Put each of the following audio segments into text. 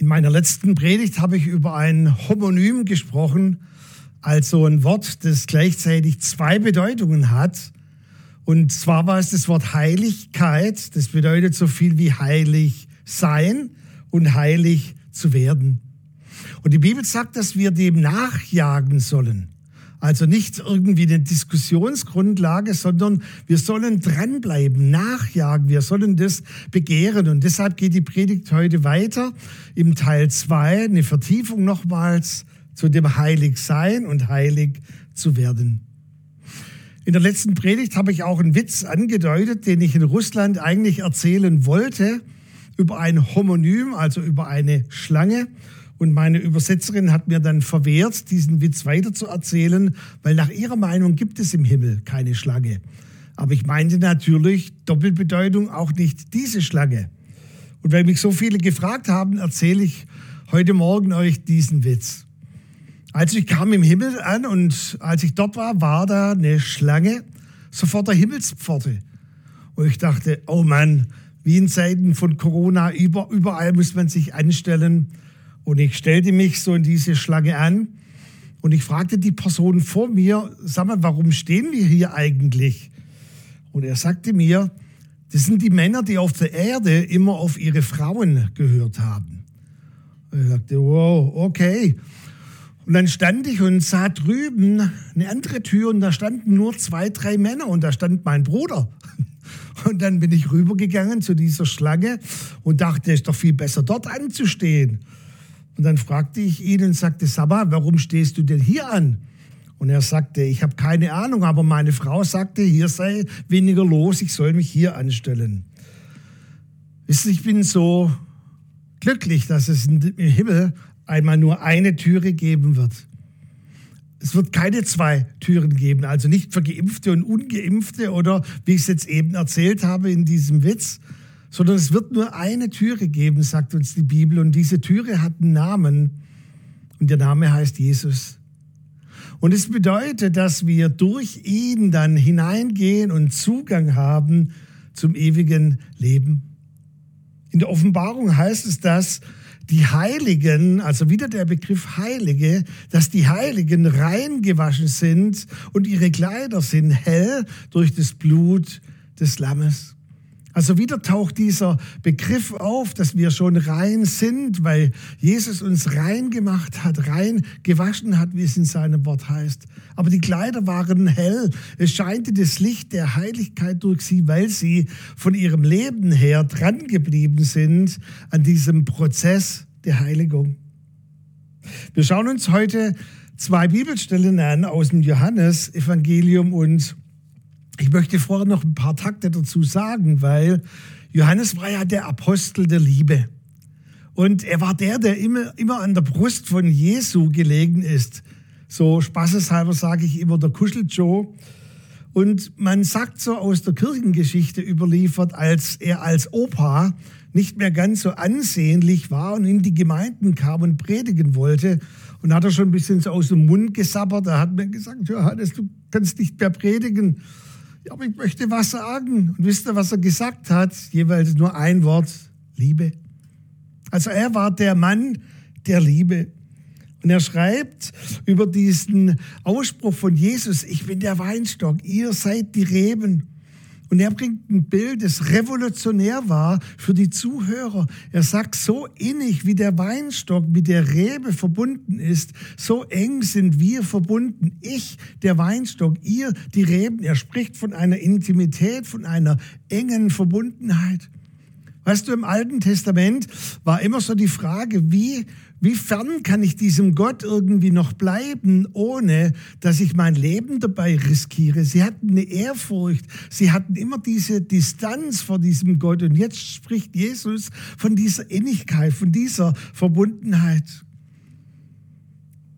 In meiner letzten Predigt habe ich über ein Homonym gesprochen, also ein Wort, das gleichzeitig zwei Bedeutungen hat. Und zwar war es das Wort Heiligkeit, das bedeutet so viel wie heilig sein und heilig zu werden. Und die Bibel sagt, dass wir dem nachjagen sollen. Also nicht irgendwie eine Diskussionsgrundlage, sondern wir sollen dranbleiben, nachjagen, wir sollen das begehren. Und deshalb geht die Predigt heute weiter im Teil zwei eine Vertiefung nochmals zu dem Heiligsein und heilig zu werden. In der letzten Predigt habe ich auch einen Witz angedeutet, den ich in Russland eigentlich erzählen wollte, über ein Homonym, also über eine Schlange. Und meine Übersetzerin hat mir dann verwehrt, diesen Witz weiter zu erzählen, weil nach ihrer Meinung gibt es im Himmel keine Schlange. Aber ich meinte natürlich Doppelbedeutung auch nicht diese Schlange. Und weil mich so viele gefragt haben, erzähle ich heute Morgen euch diesen Witz. Als ich kam im Himmel an und als ich dort war, war da eine Schlange sofort der Himmelspforte. Und ich dachte, oh Mann, wie in Zeiten von Corona, überall muss man sich anstellen. Und ich stellte mich so in diese Schlange an und ich fragte die Person vor mir, sag mal, warum stehen wir hier eigentlich? Und er sagte mir, das sind die Männer, die auf der Erde immer auf ihre Frauen gehört haben. Und ich sagte, wow, okay. Und dann stand ich und sah drüben eine andere Tür und da standen nur zwei, drei Männer und da stand mein Bruder. Und dann bin ich rübergegangen zu dieser Schlange und dachte, es ist doch viel besser dort anzustehen. Und dann fragte ich ihn und sagte, Sabba, warum stehst du denn hier an? Und er sagte, ich habe keine Ahnung, aber meine Frau sagte, hier sei weniger los, ich soll mich hier anstellen. Wisst ihr, ich bin so glücklich, dass es im Himmel einmal nur eine Türe geben wird. Es wird keine zwei Türen geben, also nicht für Geimpfte und Ungeimpfte oder wie ich es jetzt eben erzählt habe in diesem Witz, sondern es wird nur eine Türe geben, sagt uns die Bibel. Und diese Türe hat einen Namen und der Name heißt Jesus. Und es bedeutet, dass wir durch ihn dann hineingehen und Zugang haben zum ewigen Leben. In der Offenbarung heißt es, dass die Heiligen, also wieder der Begriff Heilige, dass die Heiligen rein gewaschen sind und ihre Kleider sind hell durch das Blut des Lammes. Also wieder taucht dieser Begriff auf, dass wir schon rein sind, weil Jesus uns rein gemacht hat, rein gewaschen hat, wie es in seinem Wort heißt. Aber die Kleider waren hell. Es scheinte das Licht der Heiligkeit durch sie, weil sie von ihrem Leben her dran geblieben sind an diesem Prozess der Heiligung. Wir schauen uns heute zwei Bibelstellen an aus dem Johannesevangelium und ich möchte vorher noch ein paar Takte dazu sagen, weil Johannes war ja der Apostel der Liebe. Und er war der, der immer, immer an der Brust von Jesu gelegen ist. So spaßeshalber sage ich immer der Kuscheljoe. Und man sagt so aus der Kirchengeschichte überliefert, als er als Opa nicht mehr ganz so ansehnlich war und in die Gemeinden kam und predigen wollte. Und hat er schon ein bisschen so aus dem Mund gesabbert. Da hat man gesagt, Johannes, du kannst nicht mehr predigen aber ich möchte was sagen. Und wisst ihr, was er gesagt hat? Jeweils nur ein Wort, Liebe. Also er war der Mann der Liebe. Und er schreibt über diesen Ausspruch von Jesus, ich bin der Weinstock, ihr seid die Reben. Und er bringt ein Bild, das revolutionär war für die Zuhörer. Er sagt, so innig wie der Weinstock mit der Rebe verbunden ist, so eng sind wir verbunden. Ich, der Weinstock, ihr, die Reben. Er spricht von einer Intimität, von einer engen Verbundenheit. Weißt du, im Alten Testament war immer so die Frage, wie, wie fern kann ich diesem Gott irgendwie noch bleiben, ohne dass ich mein Leben dabei riskiere? Sie hatten eine Ehrfurcht, sie hatten immer diese Distanz vor diesem Gott. Und jetzt spricht Jesus von dieser Innigkeit, von dieser Verbundenheit.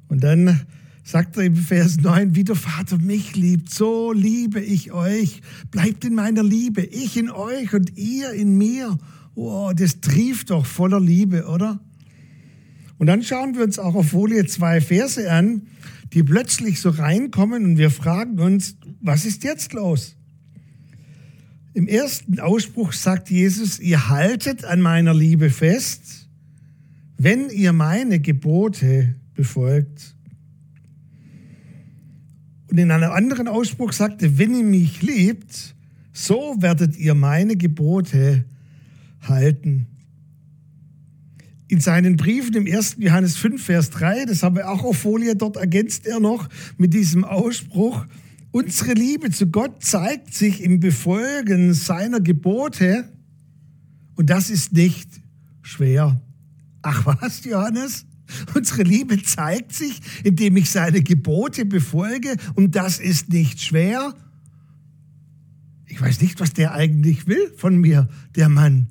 Und dann sagt er im Vers 9, wie der Vater mich liebt, so liebe ich euch. Bleibt in meiner Liebe, ich in euch und ihr in mir. Oh, das trieft doch voller Liebe, oder? Und dann schauen wir uns auch auf Folie zwei Verse an, die plötzlich so reinkommen und wir fragen uns, was ist jetzt los? Im ersten Ausspruch sagt Jesus, ihr haltet an meiner Liebe fest, wenn ihr meine Gebote befolgt. Und in einem anderen Ausspruch sagte, wenn ihr mich liebt, so werdet ihr meine Gebote halten. In seinen Briefen im 1. Johannes 5, Vers 3, das haben wir auch auf Folie, dort ergänzt er noch mit diesem Ausspruch, unsere Liebe zu Gott zeigt sich im Befolgen seiner Gebote und das ist nicht schwer. Ach was, Johannes? Unsere Liebe zeigt sich, indem ich seine Gebote befolge und das ist nicht schwer. Ich weiß nicht, was der eigentlich will von mir, der Mann.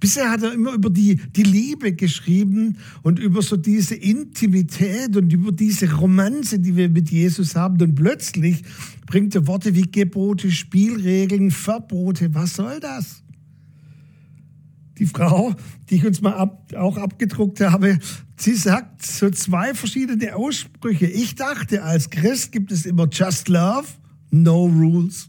Bisher hat er immer über die, die Liebe geschrieben und über so diese Intimität und über diese Romanze, die wir mit Jesus haben. Und plötzlich bringt er Worte wie Gebote, Spielregeln, Verbote. Was soll das? Die Frau, die ich uns mal ab, auch abgedruckt habe, sie sagt so zwei verschiedene Aussprüche. Ich dachte, als Christ gibt es immer Just Love, No Rules.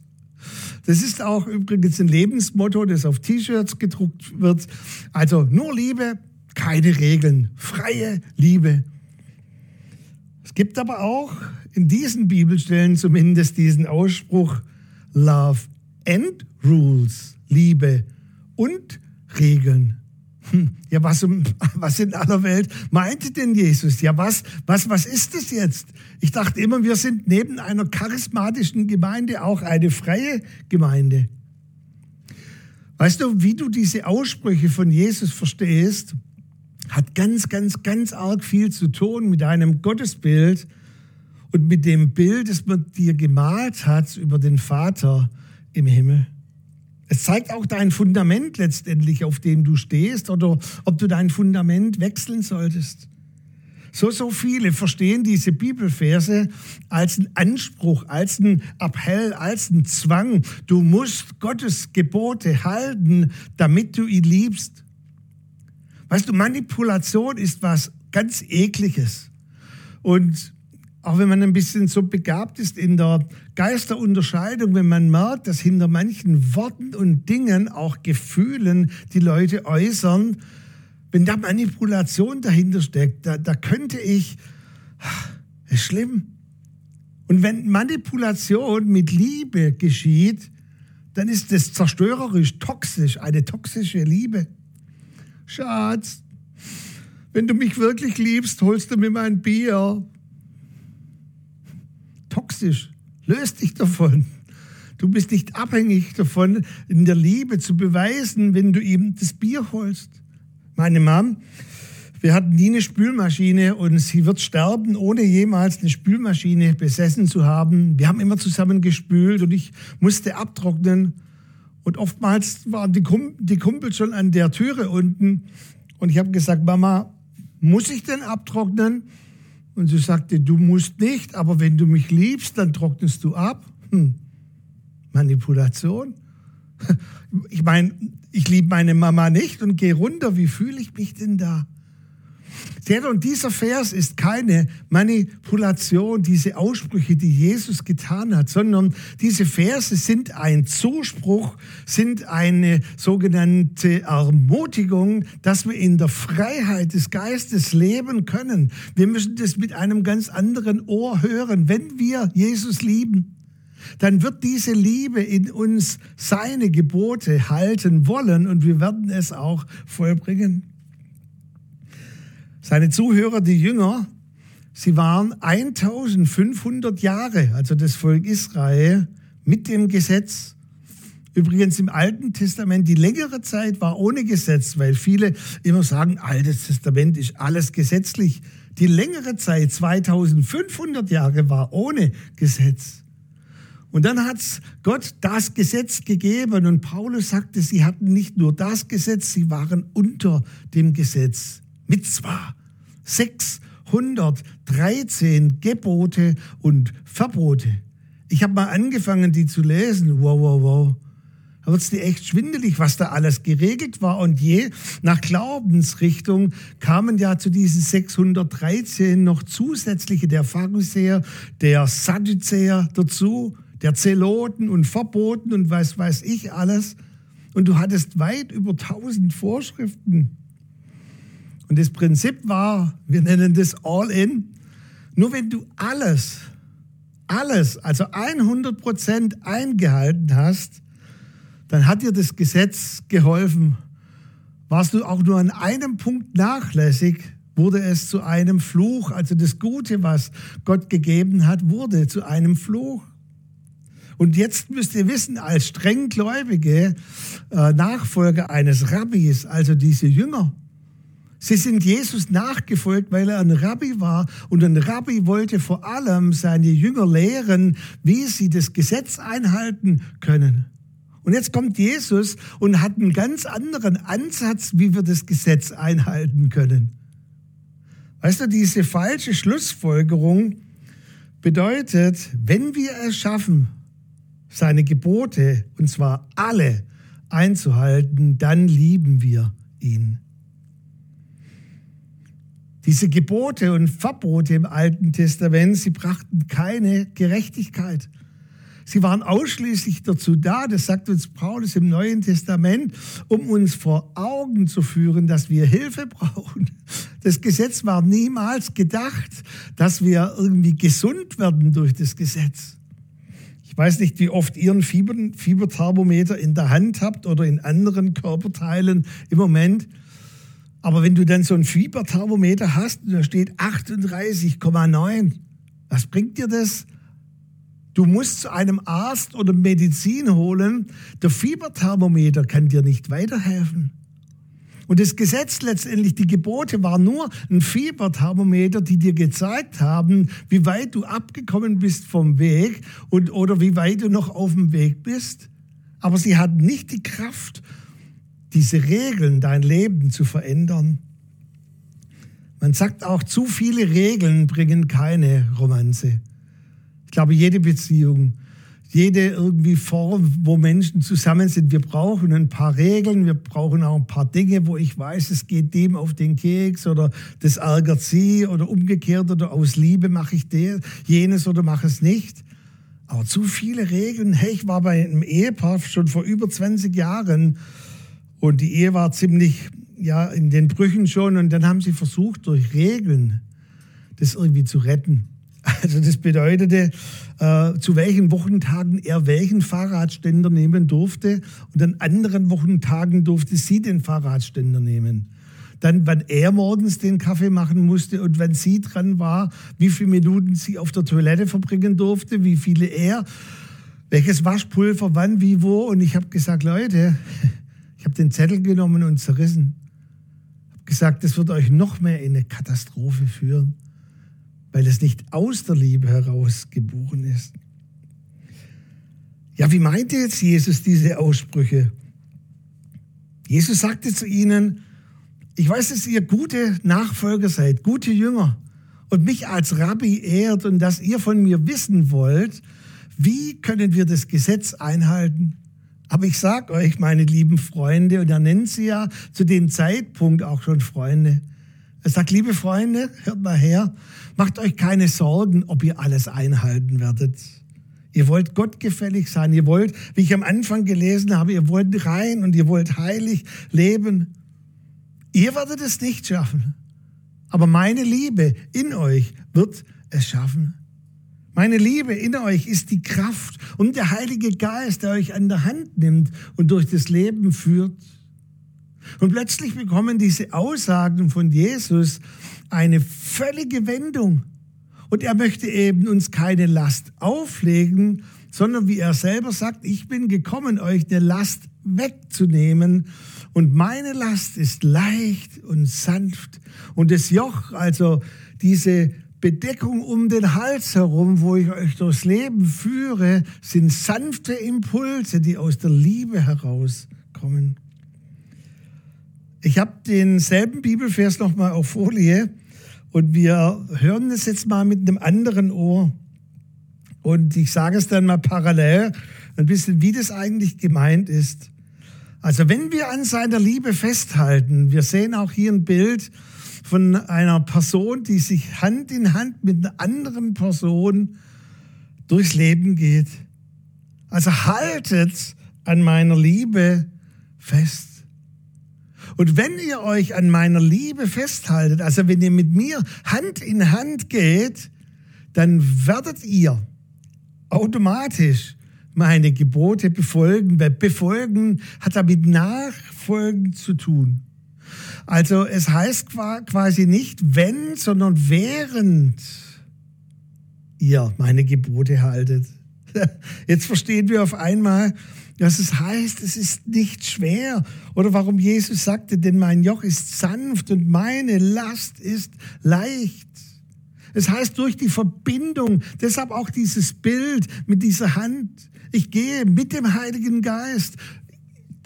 Das ist auch übrigens ein Lebensmotto, das auf T-Shirts gedruckt wird. Also nur Liebe, keine Regeln, freie Liebe. Es gibt aber auch in diesen Bibelstellen zumindest diesen Ausspruch Love and Rules, Liebe und Regeln. Hm, ja, was, was in aller Welt meinte denn Jesus? Ja, was, was, was ist es jetzt? Ich dachte immer, wir sind neben einer charismatischen Gemeinde auch eine freie Gemeinde. Weißt du, wie du diese Aussprüche von Jesus verstehst, hat ganz, ganz, ganz arg viel zu tun mit deinem Gottesbild und mit dem Bild, das man dir gemalt hat über den Vater im Himmel. Es zeigt auch dein Fundament letztendlich, auf dem du stehst oder ob du dein Fundament wechseln solltest. So, so viele verstehen diese Bibelverse als einen Anspruch, als einen Appell, als einen Zwang. Du musst Gottes Gebote halten, damit du ihn liebst. Weißt du, Manipulation ist was ganz ekliges. Und auch wenn man ein bisschen so begabt ist in der Geisterunterscheidung, wenn man merkt, dass hinter manchen Worten und Dingen auch Gefühlen die Leute äußern, wenn da Manipulation dahinter steckt, da, da könnte ich, ist schlimm. Und wenn Manipulation mit Liebe geschieht, dann ist das zerstörerisch, toxisch, eine toxische Liebe. Schatz, wenn du mich wirklich liebst, holst du mir mein Bier toxisch. Löst dich davon. Du bist nicht abhängig davon, in der Liebe zu beweisen, wenn du ihm das Bier holst. Meine Mom, wir hatten nie eine Spülmaschine und sie wird sterben, ohne jemals eine Spülmaschine besessen zu haben. Wir haben immer zusammen gespült und ich musste abtrocknen. Und oftmals waren die, Kumpel schon an der Türe unten. Und ich habe gesagt, Mama, muss ich denn abtrocknen? Und sie sagte, du musst nicht, aber wenn du mich liebst, dann trocknest du ab. Hm. Manipulation. Ich meine, ich liebe meine Mama nicht und gehe runter. Wie fühle ich mich denn da? Seht, und dieser Vers ist keine Manipulation, diese Aussprüche, die Jesus getan hat, sondern diese Verse sind ein Zuspruch, sind eine sogenannte Ermutigung, dass wir in der Freiheit des Geistes leben können. Wir müssen das mit einem ganz anderen Ohr hören. Wenn wir Jesus lieben, dann wird diese Liebe in uns seine Gebote halten wollen und wir werden es auch vollbringen. Seine Zuhörer, die Jünger, sie waren 1500 Jahre, also das Volk Israel, mit dem Gesetz. Übrigens im Alten Testament, die längere Zeit war ohne Gesetz, weil viele immer sagen, Altes Testament ist alles gesetzlich. Die längere Zeit, 2500 Jahre, war ohne Gesetz. Und dann hat Gott das Gesetz gegeben und Paulus sagte, sie hatten nicht nur das Gesetz, sie waren unter dem Gesetz. Mit zwar 613 Gebote und Verbote. Ich habe mal angefangen, die zu lesen. Wow, wow, wow. Da wird es dir echt schwindelig, was da alles geregelt war. Und je nach Glaubensrichtung kamen ja zu diesen 613 noch zusätzliche der Pharisäer, der Sadduzäer dazu, der Zeloten und Verboten und was weiß ich alles. Und du hattest weit über 1000 Vorschriften. Und das Prinzip war, wir nennen das All-In. Nur wenn du alles, alles, also 100 Prozent eingehalten hast, dann hat dir das Gesetz geholfen. Warst du auch nur an einem Punkt nachlässig, wurde es zu einem Fluch. Also das Gute, was Gott gegeben hat, wurde zu einem Fluch. Und jetzt müsst ihr wissen, als strenggläubige äh, Nachfolger eines Rabbis, also diese Jünger, Sie sind Jesus nachgefolgt, weil er ein Rabbi war. Und ein Rabbi wollte vor allem seine Jünger lehren, wie sie das Gesetz einhalten können. Und jetzt kommt Jesus und hat einen ganz anderen Ansatz, wie wir das Gesetz einhalten können. Weißt du, diese falsche Schlussfolgerung bedeutet, wenn wir es schaffen, seine Gebote, und zwar alle, einzuhalten, dann lieben wir ihn. Diese Gebote und Verbote im Alten Testament, sie brachten keine Gerechtigkeit. Sie waren ausschließlich dazu da, das sagt uns Paulus im Neuen Testament, um uns vor Augen zu führen, dass wir Hilfe brauchen. Das Gesetz war niemals gedacht, dass wir irgendwie gesund werden durch das Gesetz. Ich weiß nicht, wie oft ihr ein Fieber, Fieberthermometer in der Hand habt oder in anderen Körperteilen im Moment. Aber wenn du dann so ein Fieberthermometer hast und da steht 38,9, was bringt dir das? Du musst zu einem Arzt oder Medizin holen. Der Fieberthermometer kann dir nicht weiterhelfen. Und das Gesetz letztendlich, die Gebote waren nur ein Fieberthermometer, die dir gezeigt haben, wie weit du abgekommen bist vom Weg und, oder wie weit du noch auf dem Weg bist. Aber sie hatten nicht die Kraft, diese Regeln, dein Leben zu verändern. Man sagt auch, zu viele Regeln bringen keine Romanze. Ich glaube, jede Beziehung, jede irgendwie Form, wo Menschen zusammen sind, wir brauchen ein paar Regeln, wir brauchen auch ein paar Dinge, wo ich weiß, es geht dem auf den Keks oder das ärgert sie oder umgekehrt oder aus Liebe mache ich der, jenes oder mache es nicht. Aber zu viele Regeln. Hey, ich war bei einem Ehepaar schon vor über 20 Jahren und die Ehe war ziemlich ja in den Brüchen schon und dann haben sie versucht durch Regeln das irgendwie zu retten. Also das bedeutete, äh, zu welchen Wochentagen er welchen Fahrradständer nehmen durfte und an anderen Wochentagen durfte sie den Fahrradständer nehmen. Dann, wann er morgens den Kaffee machen musste und wenn sie dran war, wie viele Minuten sie auf der Toilette verbringen durfte, wie viele er, welches Waschpulver, wann, wie, wo. Und ich habe gesagt, Leute, ich habe den Zettel genommen und zerrissen. Habe gesagt, das wird euch noch mehr in eine Katastrophe führen weil es nicht aus der Liebe heraus geboren ist. Ja, wie meinte jetzt Jesus diese Aussprüche? Jesus sagte zu ihnen, ich weiß, dass ihr gute Nachfolger seid, gute Jünger und mich als Rabbi ehrt und dass ihr von mir wissen wollt, wie können wir das Gesetz einhalten? Aber ich sage euch, meine lieben Freunde, und er nennt sie ja zu dem Zeitpunkt auch schon Freunde, er sagt, liebe Freunde, hört mal her, macht euch keine Sorgen, ob ihr alles einhalten werdet. Ihr wollt gottgefällig sein, ihr wollt, wie ich am Anfang gelesen habe, ihr wollt rein und ihr wollt heilig leben. Ihr werdet es nicht schaffen, aber meine Liebe in euch wird es schaffen. Meine Liebe in euch ist die Kraft und der Heilige Geist, der euch an der Hand nimmt und durch das Leben führt. Und plötzlich bekommen diese Aussagen von Jesus eine völlige Wendung. Und er möchte eben uns keine Last auflegen, sondern wie er selber sagt, ich bin gekommen, euch eine Last wegzunehmen. Und meine Last ist leicht und sanft. Und das Joch, also diese Bedeckung um den Hals herum, wo ich euch durchs Leben führe, sind sanfte Impulse, die aus der Liebe herauskommen. Ich habe denselben Bibelvers nochmal auf Folie und wir hören es jetzt mal mit einem anderen Ohr. Und ich sage es dann mal parallel, ein bisschen, wie das eigentlich gemeint ist. Also wenn wir an seiner Liebe festhalten, wir sehen auch hier ein Bild von einer Person, die sich Hand in Hand mit einer anderen Person durchs Leben geht. Also haltet an meiner Liebe fest. Und wenn ihr euch an meiner Liebe festhaltet, also wenn ihr mit mir Hand in Hand geht, dann werdet ihr automatisch meine Gebote befolgen, befolgen hat damit Nachfolgen zu tun. Also es heißt quasi nicht wenn, sondern während ihr meine Gebote haltet. Jetzt verstehen wir auf einmal, dass es heißt, es ist nicht schwer. Oder warum Jesus sagte, denn mein Joch ist sanft und meine Last ist leicht. Es heißt durch die Verbindung, deshalb auch dieses Bild mit dieser Hand. Ich gehe mit dem Heiligen Geist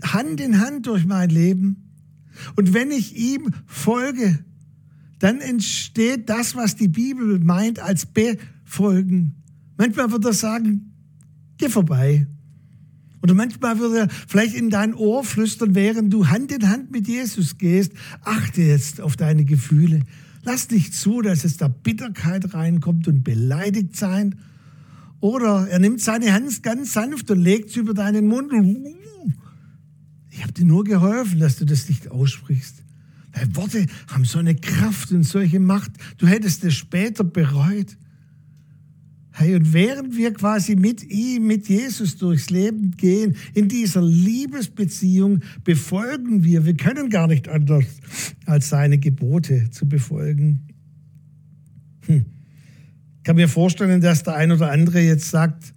Hand in Hand durch mein Leben. Und wenn ich ihm folge, dann entsteht das, was die Bibel meint als Befolgen. Manchmal wird er sagen, geh vorbei. Oder manchmal würde er vielleicht in dein Ohr flüstern, während du Hand in Hand mit Jesus gehst, achte jetzt auf deine Gefühle. Lass nicht zu, dass es da Bitterkeit reinkommt und beleidigt sein. Oder er nimmt seine Hand ganz sanft und legt sie über deinen Mund. Ich habe dir nur geholfen, dass du das nicht aussprichst. Weil Worte haben so eine Kraft und solche Macht. Du hättest es später bereut. Hey, und während wir quasi mit ihm, mit Jesus durchs Leben gehen, in dieser Liebesbeziehung befolgen wir. Wir können gar nicht anders, als seine Gebote zu befolgen. Hm. Ich kann mir vorstellen, dass der ein oder andere jetzt sagt,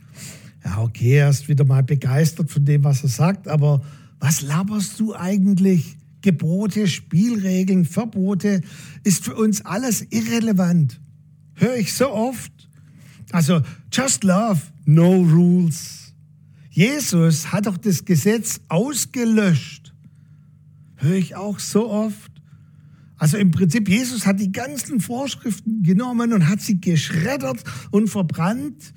ja, okay, er ist wieder mal begeistert von dem, was er sagt, aber was laberst du eigentlich? Gebote, Spielregeln, Verbote, ist für uns alles irrelevant. Höre ich so oft. Also, just love, no rules. Jesus hat doch das Gesetz ausgelöscht. Höre ich auch so oft. Also im Prinzip, Jesus hat die ganzen Vorschriften genommen und hat sie geschreddert und verbrannt.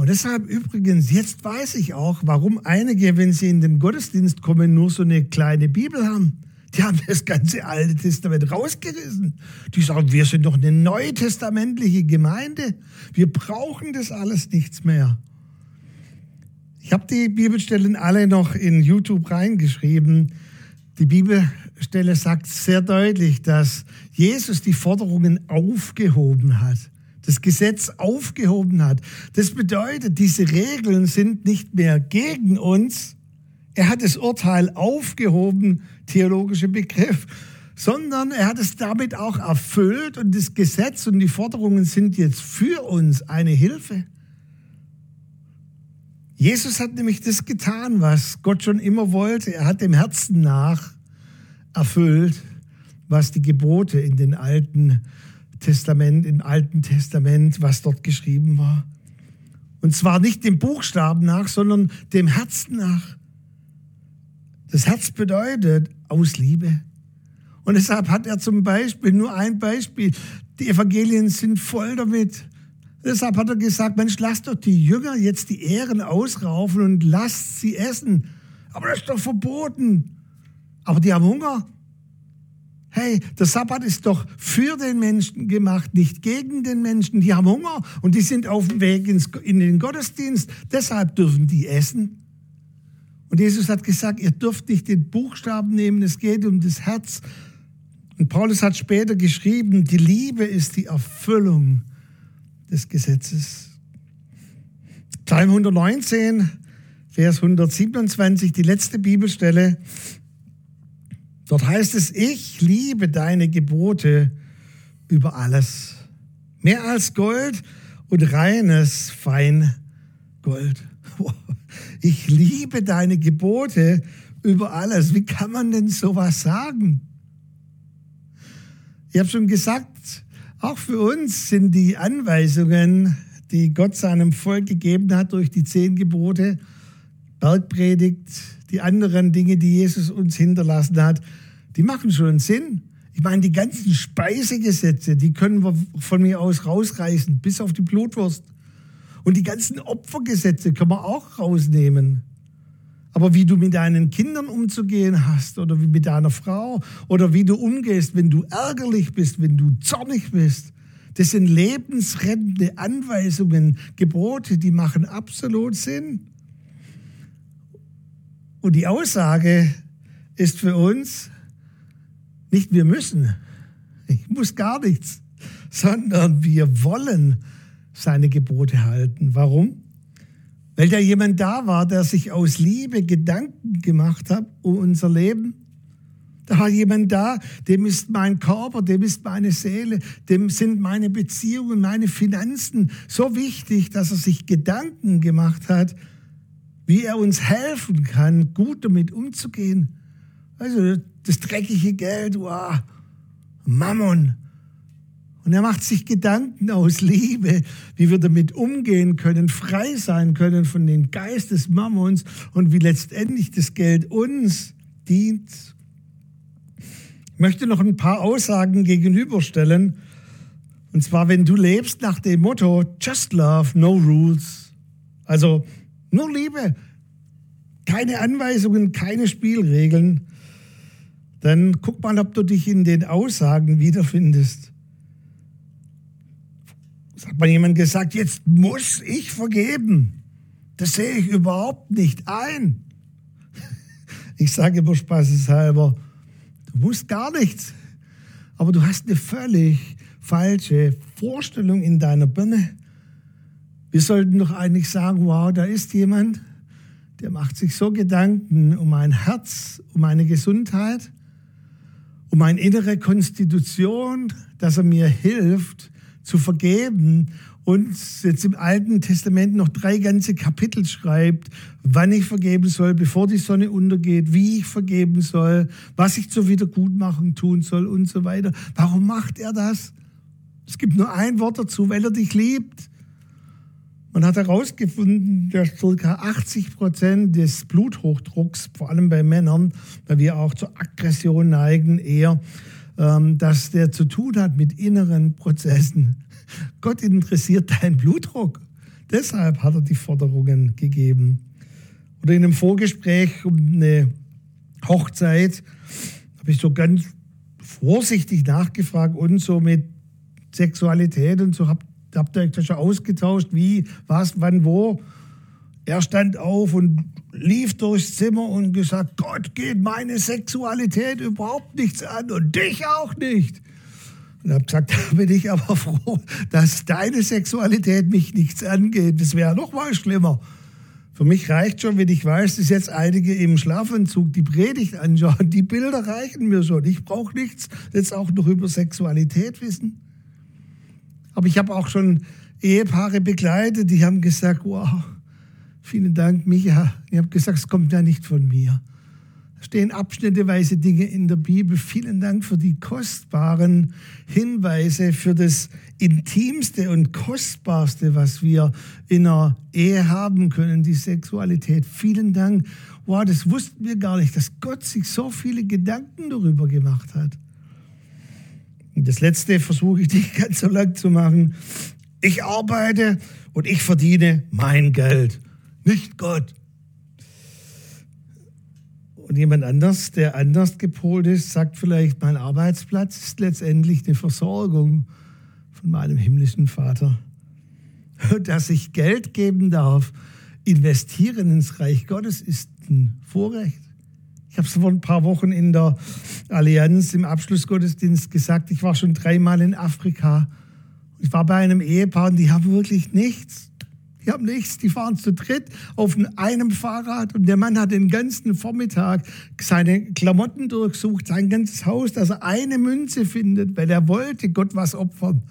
Und deshalb übrigens, jetzt weiß ich auch, warum einige, wenn sie in den Gottesdienst kommen, nur so eine kleine Bibel haben. Die haben das ganze Alte Testament rausgerissen. Die sagen, wir sind doch eine neutestamentliche Gemeinde. Wir brauchen das alles nichts mehr. Ich habe die Bibelstellen alle noch in YouTube reingeschrieben. Die Bibelstelle sagt sehr deutlich, dass Jesus die Forderungen aufgehoben hat, das Gesetz aufgehoben hat. Das bedeutet, diese Regeln sind nicht mehr gegen uns, er hat das Urteil aufgehoben, theologischer Begriff, sondern er hat es damit auch erfüllt und das Gesetz und die Forderungen sind jetzt für uns eine Hilfe. Jesus hat nämlich das getan, was Gott schon immer wollte. Er hat dem Herzen nach erfüllt, was die Gebote in den alten Testament, im Alten Testament, was dort geschrieben war. Und zwar nicht dem Buchstaben nach, sondern dem Herzen nach. Das Herz bedeutet aus Liebe. Und deshalb hat er zum Beispiel, nur ein Beispiel, die Evangelien sind voll damit. Deshalb hat er gesagt, Mensch, lasst doch die Jünger jetzt die Ehren ausraufen und lasst sie essen. Aber das ist doch verboten. Aber die haben Hunger. Hey, der Sabbat ist doch für den Menschen gemacht, nicht gegen den Menschen. Die haben Hunger und die sind auf dem Weg ins, in den Gottesdienst. Deshalb dürfen die essen. Und Jesus hat gesagt, ihr dürft nicht den Buchstaben nehmen, es geht um das Herz. Und Paulus hat später geschrieben, die Liebe ist die Erfüllung des Gesetzes. Psalm 119, Vers 127, die letzte Bibelstelle. Dort heißt es, ich liebe deine Gebote über alles. Mehr als Gold und reines Feingold. Ich liebe deine Gebote über alles. Wie kann man denn sowas sagen? Ich habe schon gesagt, auch für uns sind die Anweisungen, die Gott seinem Volk gegeben hat durch die zehn Gebote, Bergpredigt, die anderen Dinge, die Jesus uns hinterlassen hat, die machen schon Sinn. Ich meine, die ganzen Speisegesetze, die können wir von mir aus rausreißen, bis auf die Blutwurst. Und die ganzen Opfergesetze können wir auch rausnehmen. Aber wie du mit deinen Kindern umzugehen hast oder wie mit deiner Frau oder wie du umgehst, wenn du ärgerlich bist, wenn du zornig bist, das sind lebensrettende Anweisungen, Gebote, die machen absolut Sinn. Und die Aussage ist für uns, Nicht wir müssen, ich muss gar nichts, sondern wir wollen seine Gebote halten. Warum? Weil da jemand da war, der sich aus Liebe Gedanken gemacht hat um unser Leben. Da war jemand da, dem ist mein Körper, dem ist meine Seele, dem sind meine Beziehungen, meine Finanzen so wichtig, dass er sich Gedanken gemacht hat, wie er uns helfen kann, gut damit umzugehen. Also das dreckige Geld, wow, Mammon. Und er macht sich Gedanken aus Liebe, wie wir damit umgehen können, frei sein können von dem Geist des Mammons und wie letztendlich das Geld uns dient. Ich möchte noch ein paar Aussagen gegenüberstellen. Und zwar, wenn du lebst nach dem Motto Just Love, No Rules. Also nur Liebe, keine Anweisungen, keine Spielregeln. Dann guck mal, ob du dich in den Aussagen wiederfindest. Es hat mal jemand gesagt, jetzt muss ich vergeben. Das sehe ich überhaupt nicht ein. Ich sage immer spaßeshalber, du musst gar nichts. Aber du hast eine völlig falsche Vorstellung in deiner Birne. Wir sollten doch eigentlich sagen, wow, da ist jemand, der macht sich so Gedanken um mein Herz, um meine Gesundheit, um meine innere Konstitution, dass er mir hilft zu vergeben und jetzt im Alten Testament noch drei ganze Kapitel schreibt, wann ich vergeben soll, bevor die Sonne untergeht, wie ich vergeben soll, was ich zur Wiedergutmachung tun soll und so weiter. Warum macht er das? Es gibt nur ein Wort dazu, weil er dich liebt. Man hat herausgefunden, dass ca. 80 Prozent des Bluthochdrucks, vor allem bei Männern, weil wir auch zur Aggression neigen, eher, ähm, dass der zu tun hat mit inneren Prozessen. Gott interessiert deinen Blutdruck. Deshalb hat er die Forderungen gegeben. Oder in einem Vorgespräch um eine Hochzeit habe ich so ganz vorsichtig nachgefragt und so mit Sexualität und so habe habt ihr euch schon ausgetauscht, wie, was, wann, wo. Er stand auf und lief durchs Zimmer und gesagt, Gott geht meine Sexualität überhaupt nichts an und dich auch nicht. Und habe gesagt, da bin ich aber froh, dass deine Sexualität mich nichts angeht. Das wäre noch mal schlimmer. Für mich reicht schon, wenn ich weiß, dass jetzt einige im Schlafanzug die Predigt anschauen. Die Bilder reichen mir schon. Ich brauche nichts jetzt auch noch über Sexualität wissen. Aber ich habe auch schon Ehepaare begleitet, die haben gesagt, wow, vielen Dank, Micha. Ich habe gesagt, es kommt ja nicht von mir. Da stehen abschnitteweise Dinge in der Bibel. Vielen Dank für die kostbaren Hinweise, für das Intimste und Kostbarste, was wir in einer Ehe haben können, die Sexualität. Vielen Dank. Wow, das wussten wir gar nicht, dass Gott sich so viele Gedanken darüber gemacht hat. Und das letzte versuche ich nicht ganz so lang zu machen. Ich arbeite und ich verdiene mein Geld, nicht Gott. Und jemand anders, der anders gepolt ist, sagt vielleicht, mein Arbeitsplatz ist letztendlich eine Versorgung von meinem himmlischen Vater. Dass ich Geld geben darf, investieren ins Reich Gottes, ist ein Vorrecht. Ich habe es vor ein paar Wochen in der Allianz im Abschlussgottesdienst gesagt. Ich war schon dreimal in Afrika. Ich war bei einem Ehepaar und die haben wirklich nichts. Die haben nichts. Die fahren zu dritt auf einem Fahrrad und der Mann hat den ganzen Vormittag seine Klamotten durchsucht, sein ganzes Haus, dass er eine Münze findet, weil er wollte Gott was opfern.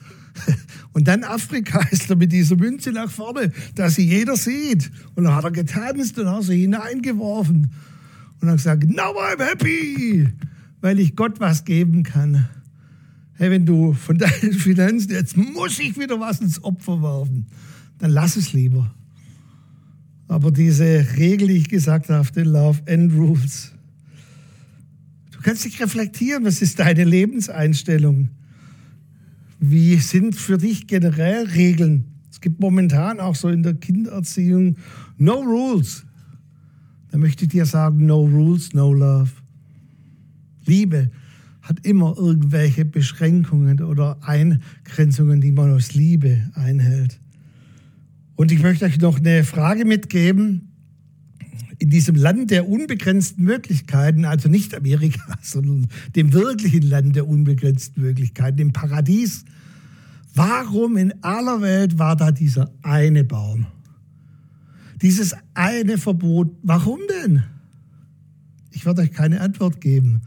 Und dann Afrika ist er mit dieser Münze nach vorne, dass sie jeder sieht. Und dann hat er getanzt und hat sie hineingeworfen und dann gesagt, now I'm happy, weil ich Gott was geben kann. Hey, wenn du von deinen Finanzen, jetzt muss ich wieder was ins Opfer werfen, dann lass es lieber. Aber diese Regel, die ich gesagt habe, den Love and Rules, du kannst dich reflektieren, was ist deine Lebenseinstellung? Wie sind für dich generell Regeln? Es gibt momentan auch so in der Kindererziehung No Rules. Da möchte ich dir sagen, no rules, no love. Liebe hat immer irgendwelche Beschränkungen oder Eingrenzungen, die man aus Liebe einhält. Und ich möchte euch noch eine Frage mitgeben. in diesem Land der unbegrenzten Möglichkeiten, also nicht Amerika, sondern dem wirklichen Land der unbegrenzten Möglichkeiten, dem Paradies, warum in aller Welt war da dieser eine Baum? Dieses eine Verbot, warum denn? Ich werde euch keine Antwort geben.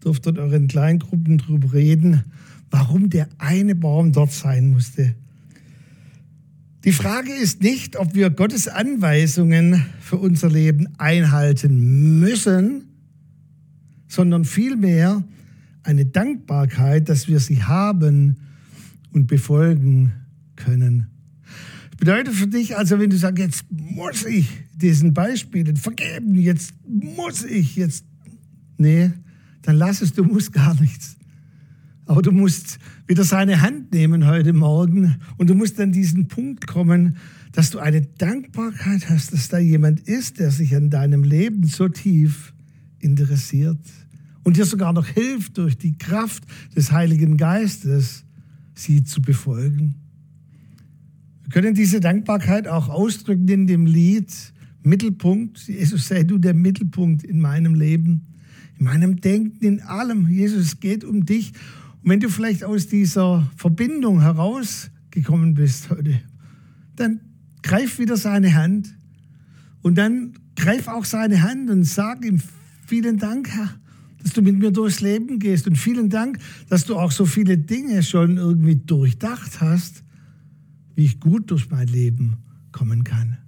Durft in euren Kleingruppen drüber reden, warum der eine Baum dort sein musste. Die Frage ist nicht, ob wir Gottes Anweisungen für unser Leben einhalten müssen, sondern vielmehr eine Dankbarkeit, dass wir sie haben und befolgen können. Bedeutet für dich also, wenn du sagst, jetzt muss ich diesen Beispielen vergeben, jetzt muss ich, jetzt, nee, dann lass es, du musst gar nichts. Aber du musst wieder seine Hand nehmen heute Morgen und du musst an diesen Punkt kommen, dass du eine Dankbarkeit hast, dass da jemand ist, der sich an deinem Leben so tief interessiert und dir sogar noch hilft durch die Kraft des Heiligen Geistes, sie zu befolgen. Können diese Dankbarkeit auch ausdrücken in dem Lied Mittelpunkt. Jesus, sei du der Mittelpunkt in meinem Leben, in meinem Denken, in allem. Jesus, es geht um dich. Und wenn du vielleicht aus dieser Verbindung herausgekommen bist heute, dann greif wieder seine Hand und dann greif auch seine Hand und sag ihm vielen Dank, Herr, dass du mit mir durchs Leben gehst und vielen Dank, dass du auch so viele Dinge schon irgendwie durchdacht hast, wie ich gut durch mein Leben kommen kann.